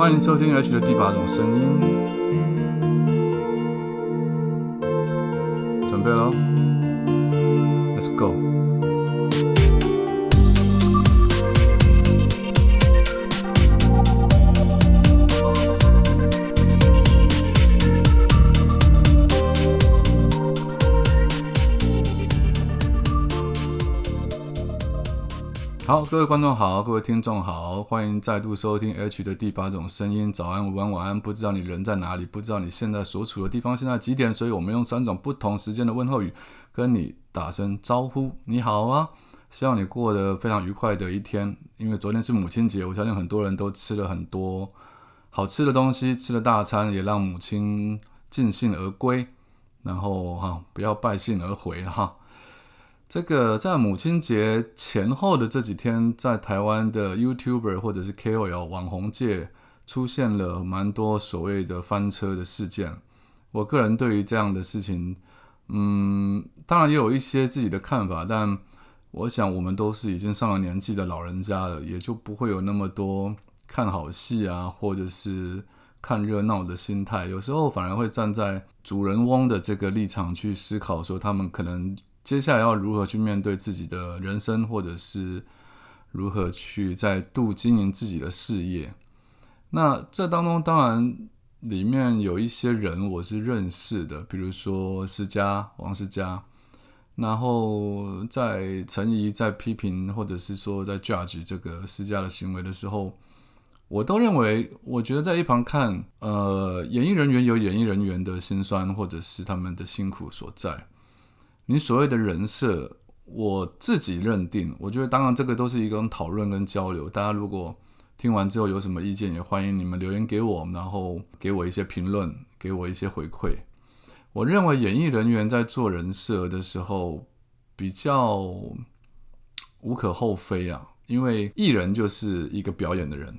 欢迎收听 H 的第八种声音，准备喽好，各位观众好，各位听众好，欢迎再度收听 H 的第八种声音。早安、午安、晚安，不知道你人在哪里，不知道你现在所处的地方现在几点，所以我们用三种不同时间的问候语跟你打声招呼。你好啊，希望你过得非常愉快的一天。因为昨天是母亲节，我相信很多人都吃了很多好吃的东西，吃了大餐，也让母亲尽兴而归。然后哈，不要败兴而回哈。这个在母亲节前后的这几天，在台湾的 YouTuber 或者是 KOL 网红界出现了蛮多所谓的翻车的事件。我个人对于这样的事情，嗯，当然也有一些自己的看法，但我想我们都是已经上了年纪的老人家了，也就不会有那么多看好戏啊，或者是看热闹的心态。有时候反而会站在主人翁的这个立场去思考，说他们可能。接下来要如何去面对自己的人生，或者是如何去再度经营自己的事业？那这当中当然里面有一些人我是认识的，比如说施家王施家，然后在陈怡在批评或者是说在 judge 这个施家的行为的时候，我都认为，我觉得在一旁看，呃，演艺人员有演艺人员的辛酸，或者是他们的辛苦所在。你所谓的人设，我自己认定，我觉得当然这个都是一种讨论跟交流。大家如果听完之后有什么意见，也欢迎你们留言给我，然后给我一些评论，给我一些回馈。我认为演艺人员在做人设的时候比较无可厚非啊，因为艺人就是一个表演的人，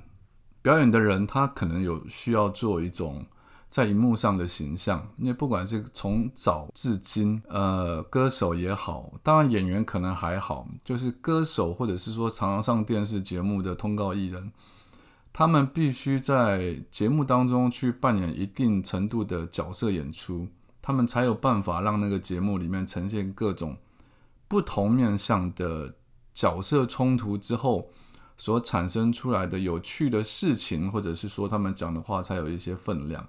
表演的人他可能有需要做一种。在荧幕上的形象，因为不管是从早至今，呃，歌手也好，当然演员可能还好，就是歌手或者是说常常上电视节目的通告艺人，他们必须在节目当中去扮演一定程度的角色演出，他们才有办法让那个节目里面呈现各种不同面向的角色冲突之后所产生出来的有趣的事情，或者是说他们讲的话才有一些分量。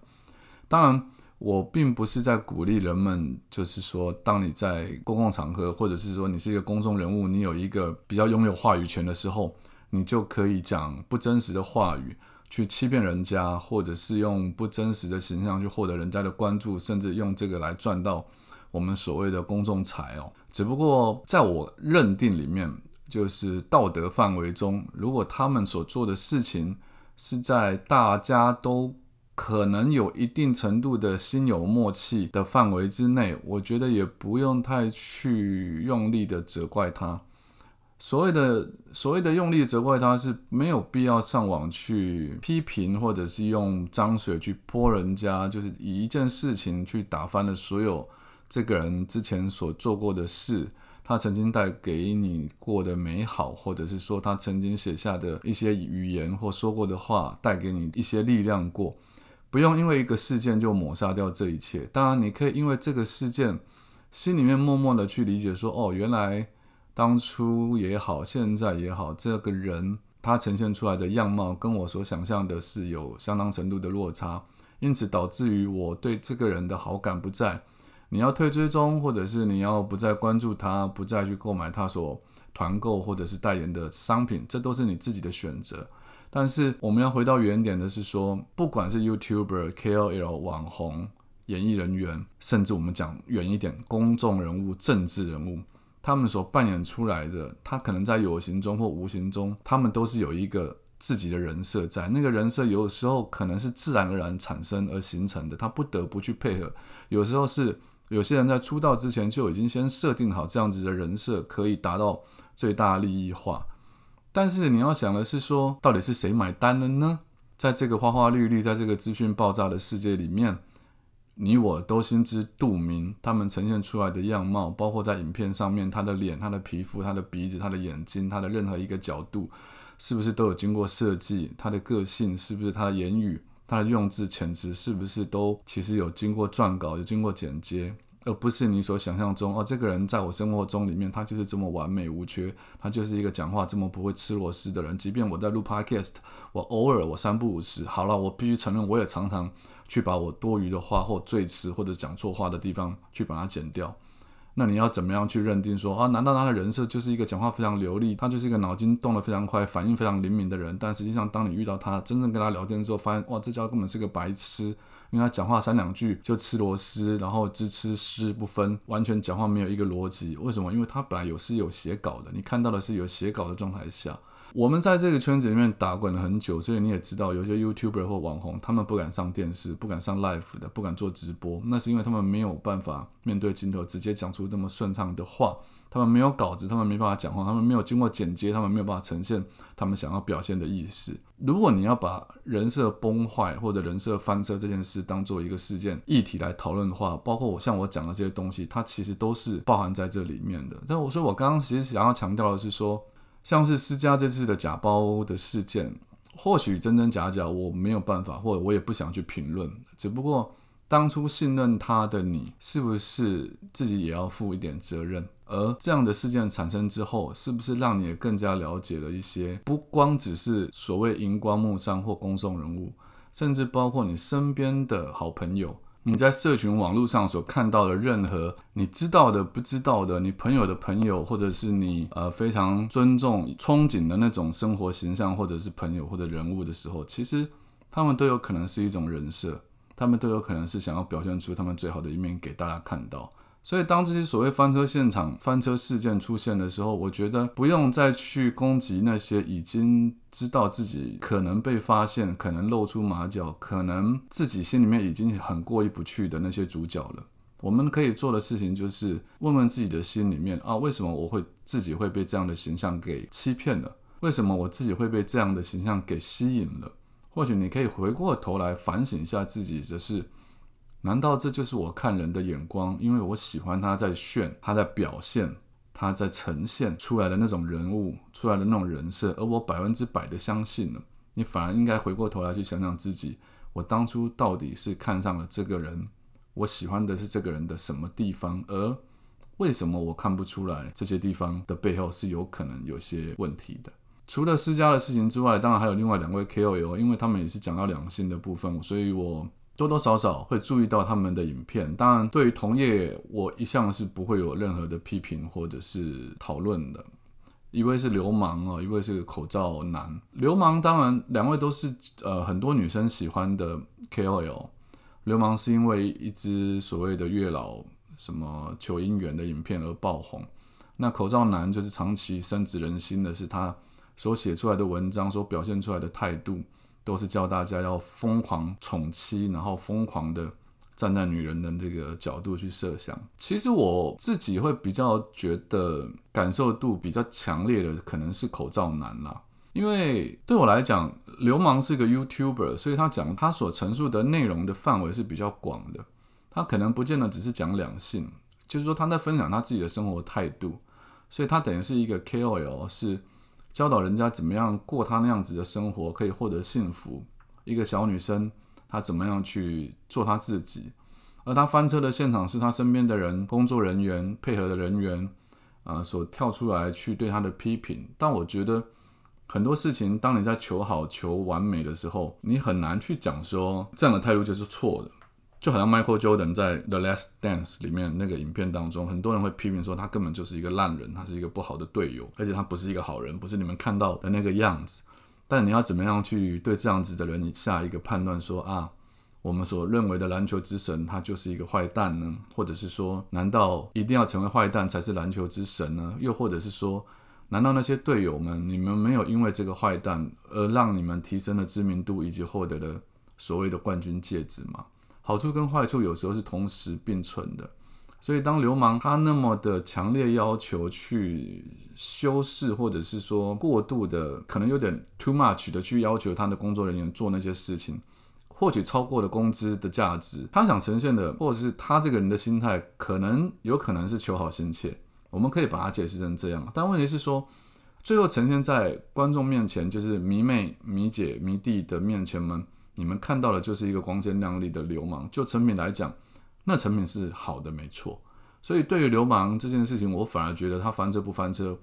当然，我并不是在鼓励人们，就是说，当你在公共场合，或者是说你是一个公众人物，你有一个比较拥有话语权的时候，你就可以讲不真实的话语，去欺骗人家，或者是用不真实的形象去获得人家的关注，甚至用这个来赚到我们所谓的公众财哦。只不过在我认定里面，就是道德范围中，如果他们所做的事情是在大家都。可能有一定程度的心有默契的范围之内，我觉得也不用太去用力的责怪他。所谓的所谓的用力责怪他是没有必要上网去批评，或者是用脏水去泼人家，就是以一件事情去打翻了所有这个人之前所做过的事，他曾经带给你过的美好，或者是说他曾经写下的一些语言或说过的话，带给你一些力量过。不用因为一个事件就抹杀掉这一切。当然，你可以因为这个事件，心里面默默的去理解说，哦，原来当初也好，现在也好，这个人他呈现出来的样貌跟我所想象的是有相当程度的落差，因此导致于我对这个人的好感不在。你要退追踪，或者是你要不再关注他，不再去购买他所团购或者是代言的商品，这都是你自己的选择。但是我们要回到原点的是说，不管是 YouTuber、KOL、网红、演艺人员，甚至我们讲远一点，公众人物、政治人物，他们所扮演出来的，他可能在有形中或无形中，他们都是有一个自己的人设在。那个人设有时候可能是自然而然产生而形成的，他不得不去配合。有时候是有些人在出道之前就已经先设定好这样子的人设，可以达到最大利益化。但是你要想的是说，到底是谁买单了呢？在这个花花绿绿，在这个资讯爆炸的世界里面，你我都心知肚明，他们呈现出来的样貌，包括在影片上面，他的脸、他的皮肤、他的鼻子、他的眼睛、他的任何一个角度，是不是都有经过设计？他的个性是不是他的言语、他的用字遣词是不是都其实有经过撰稿、有经过剪接？而不是你所想象中哦，这个人在我生活中里面，他就是这么完美无缺，他就是一个讲话这么不会吃螺丝的人。即便我在录 podcast，我偶尔我三不五时，好了，我必须承认，我也常常去把我多余的话或赘词或者讲错话的地方去把它剪掉。那你要怎么样去认定说啊？难道他的人设就是一个讲话非常流利，他就是一个脑筋动得非常快、反应非常灵敏的人？但实际上，当你遇到他，真正跟他聊天之后，发现哇，这家伙根本是个白痴。因为他讲话三两句就吃螺丝，然后支吃丝不分，完全讲话没有一个逻辑。为什么？因为他本来有是有写稿的，你看到的是有写稿的状态下。我们在这个圈子里面打滚了很久，所以你也知道，有些 YouTuber 或网红，他们不敢上电视，不敢上 Live 的，不敢做直播，那是因为他们没有办法面对镜头直接讲出那么顺畅的话。他们没有稿子，他们没办法讲话，他们没有经过剪接，他们没有办法呈现他们想要表现的意思。如果你要把人设崩坏或者人设翻车这件事当做一个事件议题来讨论的话，包括我像我讲的这些东西，它其实都是包含在这里面的。但我说我刚刚其实想要强调的是说，像是施家这次的假包的事件，或许真真假假我没有办法，或者我也不想去评论，只不过。当初信任他的你，是不是自己也要负一点责任？而这样的事件产生之后，是不是让你也更加了解了一些？不光只是所谓荧光幕上或公众人物，甚至包括你身边的好朋友，你在社群网络上所看到的任何你知道的、不知道的，你朋友的朋友，或者是你呃非常尊重、憧憬的那种生活形象，或者是朋友或者人物的时候，其实他们都有可能是一种人设。他们都有可能是想要表现出他们最好的一面给大家看到，所以当这些所谓翻车现场、翻车事件出现的时候，我觉得不用再去攻击那些已经知道自己可能被发现、可能露出马脚、可能自己心里面已经很过意不去的那些主角了。我们可以做的事情就是问问自己的心里面啊，为什么我会自己会被这样的形象给欺骗了？为什么我自己会被这样的形象给吸引了？或许你可以回过头来反省一下自己的是，难道这就是我看人的眼光？因为我喜欢他在炫，他在表现，他在呈现出来的那种人物，出来的那种人设，而我百分之百的相信了。你反而应该回过头来去想想自己，我当初到底是看上了这个人，我喜欢的是这个人的什么地方，而为什么我看不出来这些地方的背后是有可能有些问题的？除了私家的事情之外，当然还有另外两位 KOL，因为他们也是讲到两性的部分，所以我多多少少会注意到他们的影片。当然，对于同业，我一向是不会有任何的批评或者是讨论的。一位是流氓哦，一位是口罩男。流氓当然两位都是呃很多女生喜欢的 KOL。流氓是因为一支所谓的月老什么求姻缘的影片而爆红。那口罩男就是长期深植人心的是他。所写出来的文章，所表现出来的态度，都是教大家要疯狂宠妻，然后疯狂的站在女人的这个角度去设想。其实我自己会比较觉得感受度比较强烈的，可能是口罩男啦。因为对我来讲，流氓是个 YouTuber，所以他讲他所陈述的内容的范围是比较广的。他可能不见得只是讲两性，就是说他在分享他自己的生活态度，所以他等于是一个 KOL 是。教导人家怎么样过他那样子的生活，可以获得幸福。一个小女生，她怎么样去做她自己？而她翻车的现场是她身边的人、工作人员、配合的人员啊，所跳出来去对她的批评。但我觉得很多事情，当你在求好、求完美的时候，你很难去讲说这样的态度就是错的。就好像 Michael Jordan 在《The Last Dance》里面那个影片当中，很多人会批评说他根本就是一个烂人，他是一个不好的队友，而且他不是一个好人，不是你们看到的那个样子。但你要怎么样去对这样子的人下一个判断，说啊，我们所认为的篮球之神他就是一个坏蛋呢？或者是说，难道一定要成为坏蛋才是篮球之神呢？又或者是说，难道那些队友们，你们没有因为这个坏蛋而让你们提升了知名度，以及获得了所谓的冠军戒指吗？好处跟坏处有时候是同时并存的，所以当流氓他那么的强烈要求去修饰，或者是说过度的，可能有点 too much 的去要求他的工作人员做那些事情，或许超过了工资的价值，他想呈现的，或者是他这个人的心态，可能有可能是求好心切，我们可以把它解释成这样。但问题是说，最后呈现在观众面前，就是迷妹、迷姐、迷弟的面前们，你们看到的就是一个光鲜亮丽的流氓。就成品来讲，那成品是好的，没错。所以对于流氓这件事情，我反而觉得他翻车不翻车，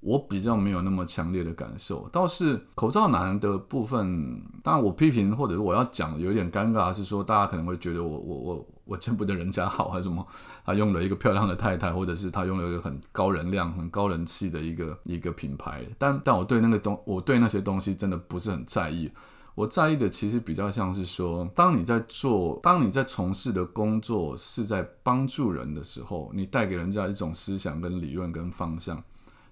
我比较没有那么强烈的感受。倒是口罩男的部分，当然我批评或者是我要讲有点尴尬，是说大家可能会觉得我我我。我见不得人家好还是什么？他用了一个漂亮的太太，或者是他用了一个很高能量、很高人气的一个一个品牌。但但我对那个东，我对那些东西真的不是很在意。我在意的其实比较像是说，当你在做，当你在从事的工作是在帮助人的时候，你带给人家一种思想、跟理论、跟方向。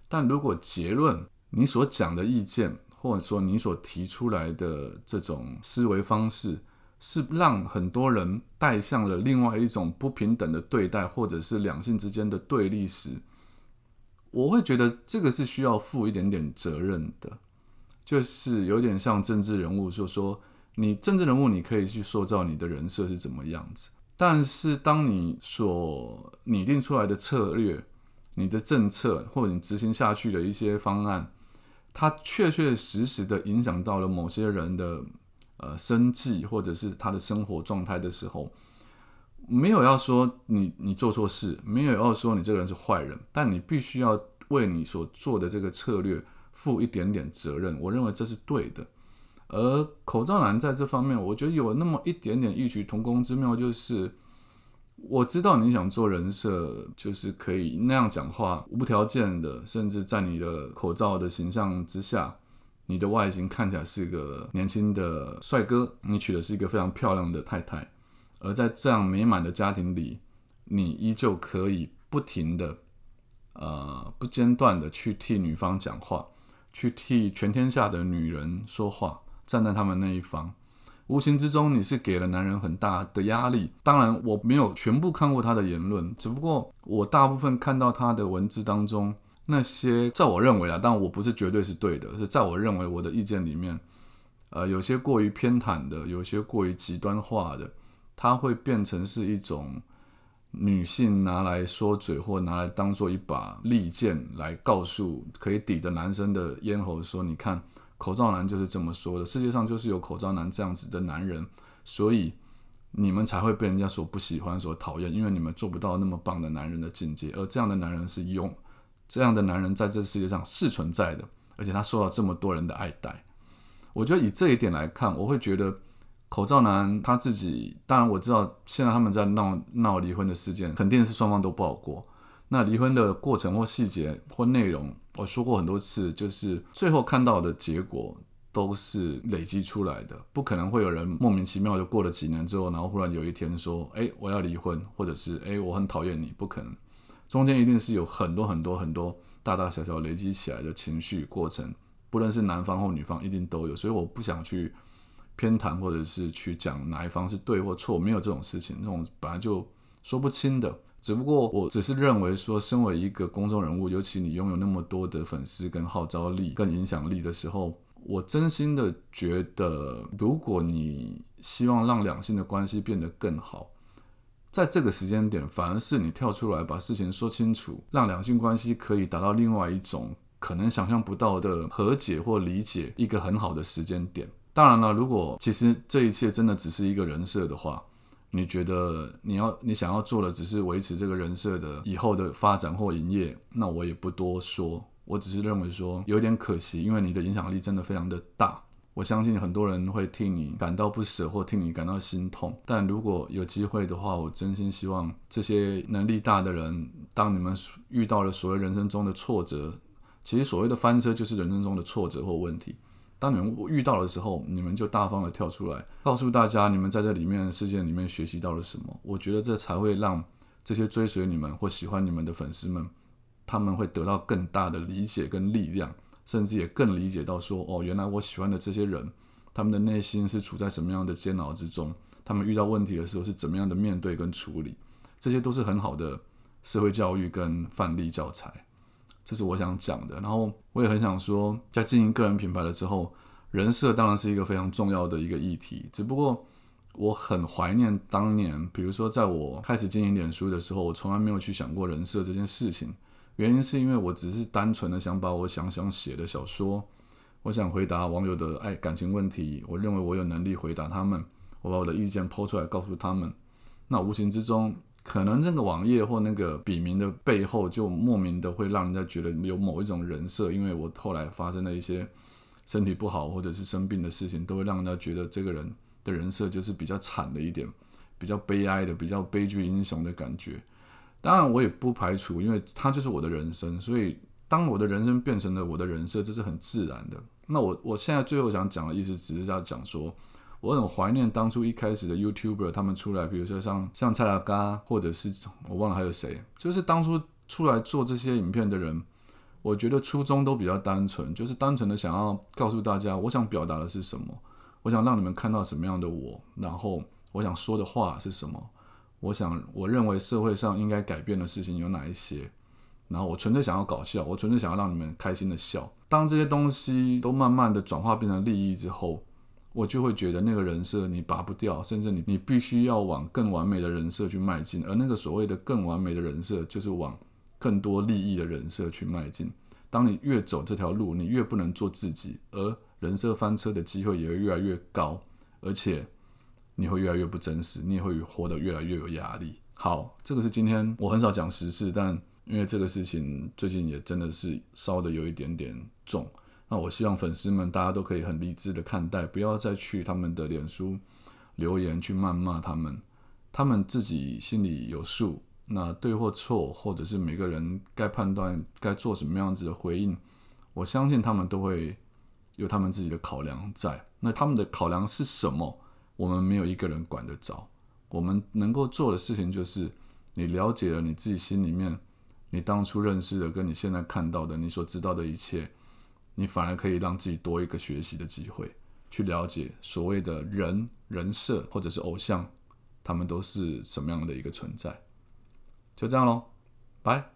但如果结论，你所讲的意见，或者说你所提出来的这种思维方式，是让很多人带向了另外一种不平等的对待，或者是两性之间的对立时，我会觉得这个是需要负一点点责任的，就是有点像政治人物，说说你政治人物，你可以去塑造你的人设是怎么样子，但是当你所拟定出来的策略、你的政策或者你执行下去的一些方案，它确确实实的影响到了某些人的。呃，生计或者是他的生活状态的时候，没有要说你你做错事，没有要说你这个人是坏人，但你必须要为你所做的这个策略负一点点责任。我认为这是对的。而口罩男在这方面，我觉得有那么一点点异曲同工之妙，就是我知道你想做人设，就是可以那样讲话，无条件的，甚至在你的口罩的形象之下。你的外形看起来是个年轻的帅哥，你娶的是一个非常漂亮的太太，而在这样美满的家庭里，你依旧可以不停的、呃不间断的去替女方讲话，去替全天下的女人说话，站在他们那一方。无形之中，你是给了男人很大的压力。当然，我没有全部看过他的言论，只不过我大部分看到他的文字当中。那些在我认为啊，但我不是绝对是对的，是在我认为我的意见里面，呃，有些过于偏袒的，有些过于极端化的，它会变成是一种女性拿来说嘴或拿来当做一把利剑来告诉，可以抵着男生的咽喉说，你看口罩男就是这么说的，世界上就是有口罩男这样子的男人，所以你们才会被人家所不喜欢、所讨厌，因为你们做不到那么棒的男人的境界，而这样的男人是用。这样的男人在这世界上是存在的，而且他受到这么多人的爱戴。我觉得以这一点来看，我会觉得口罩男他自己，当然我知道现在他们在闹闹离婚的事件，肯定是双方都不好过。那离婚的过程或细节或内容，我说过很多次，就是最后看到的结果都是累积出来的，不可能会有人莫名其妙就过了几年之后，然后忽然有一天说：“哎，我要离婚”或者是“哎，我很讨厌你”，不可能。中间一定是有很多很多很多大大小小累积起来的情绪过程，不论是男方或女方，一定都有。所以我不想去偏袒，或者是去讲哪一方是对或错，没有这种事情，那种本来就说不清的。只不过我只是认为说，身为一个公众人物，尤其你拥有那么多的粉丝、跟号召力、跟影响力的时候，我真心的觉得，如果你希望让两性的关系变得更好。在这个时间点，反而是你跳出来把事情说清楚，让两性关系可以达到另外一种可能想象不到的和解或理解，一个很好的时间点。当然了，如果其实这一切真的只是一个人设的话，你觉得你要你想要做的只是维持这个人设的以后的发展或营业，那我也不多说，我只是认为说有点可惜，因为你的影响力真的非常的大。我相信很多人会替你感到不舍，或替你感到心痛。但如果有机会的话，我真心希望这些能力大的人，当你们遇到了所谓人生中的挫折，其实所谓的翻车就是人生中的挫折或问题。当你们遇到的时候，你们就大方的跳出来，告诉大家你们在这里面的事件里面学习到了什么。我觉得这才会让这些追随你们或喜欢你们的粉丝们，他们会得到更大的理解跟力量。甚至也更理解到说，哦，原来我喜欢的这些人，他们的内心是处在什么样的煎熬之中？他们遇到问题的时候是怎么样的面对跟处理？这些都是很好的社会教育跟范例教材。这是我想讲的。然后我也很想说，在经营个人品牌的时候，人设当然是一个非常重要的一个议题。只不过我很怀念当年，比如说在我开始经营脸书的时候，我从来没有去想过人设这件事情。原因是因为我只是单纯的想把我想想写的小说，我想回答网友的爱感情问题，我认为我有能力回答他们，我把我的意见抛出来告诉他们。那无形之中，可能这个网页或那个笔名的背后，就莫名的会让人家觉得有某一种人设，因为我后来发生了一些身体不好或者是生病的事情，都会让人家觉得这个人的人设就是比较惨的一点，比较悲哀的，比较悲剧英雄的感觉。当然，我也不排除，因为他就是我的人生，所以当我的人生变成了我的人设，这是很自然的。那我我现在最后想讲的意思，只是要讲说。我很怀念当初一开始的 YouTuber，他们出来，比如说像像蔡老嘎，或者是我忘了还有谁，就是当初出来做这些影片的人，我觉得初衷都比较单纯，就是单纯的想要告诉大家，我想表达的是什么，我想让你们看到什么样的我，然后我想说的话是什么，我想我认为社会上应该改变的事情有哪一些，然后我纯粹想要搞笑，我纯粹想要让你们开心的笑。当这些东西都慢慢的转化变成利益之后。我就会觉得那个人设你拔不掉，甚至你你必须要往更完美的人设去迈进，而那个所谓的更完美的人设，就是往更多利益的人设去迈进。当你越走这条路，你越不能做自己，而人设翻车的机会也会越来越高，而且你会越来越不真实，你也会活得越来越有压力。好，这个是今天我很少讲时事，但因为这个事情最近也真的是烧的有一点点重。那我希望粉丝们大家都可以很理智的看待，不要再去他们的脸书留言去谩骂他们，他们自己心里有数。那对或错，或者是每个人该判断该做什么样子的回应，我相信他们都会有他们自己的考量在。那他们的考量是什么？我们没有一个人管得着。我们能够做的事情就是，你了解了你自己心里面，你当初认识的跟你现在看到的，你所知道的一切。你反而可以让自己多一个学习的机会，去了解所谓的人人设或者是偶像，他们都是什么样的一个存在。就这样喽，拜。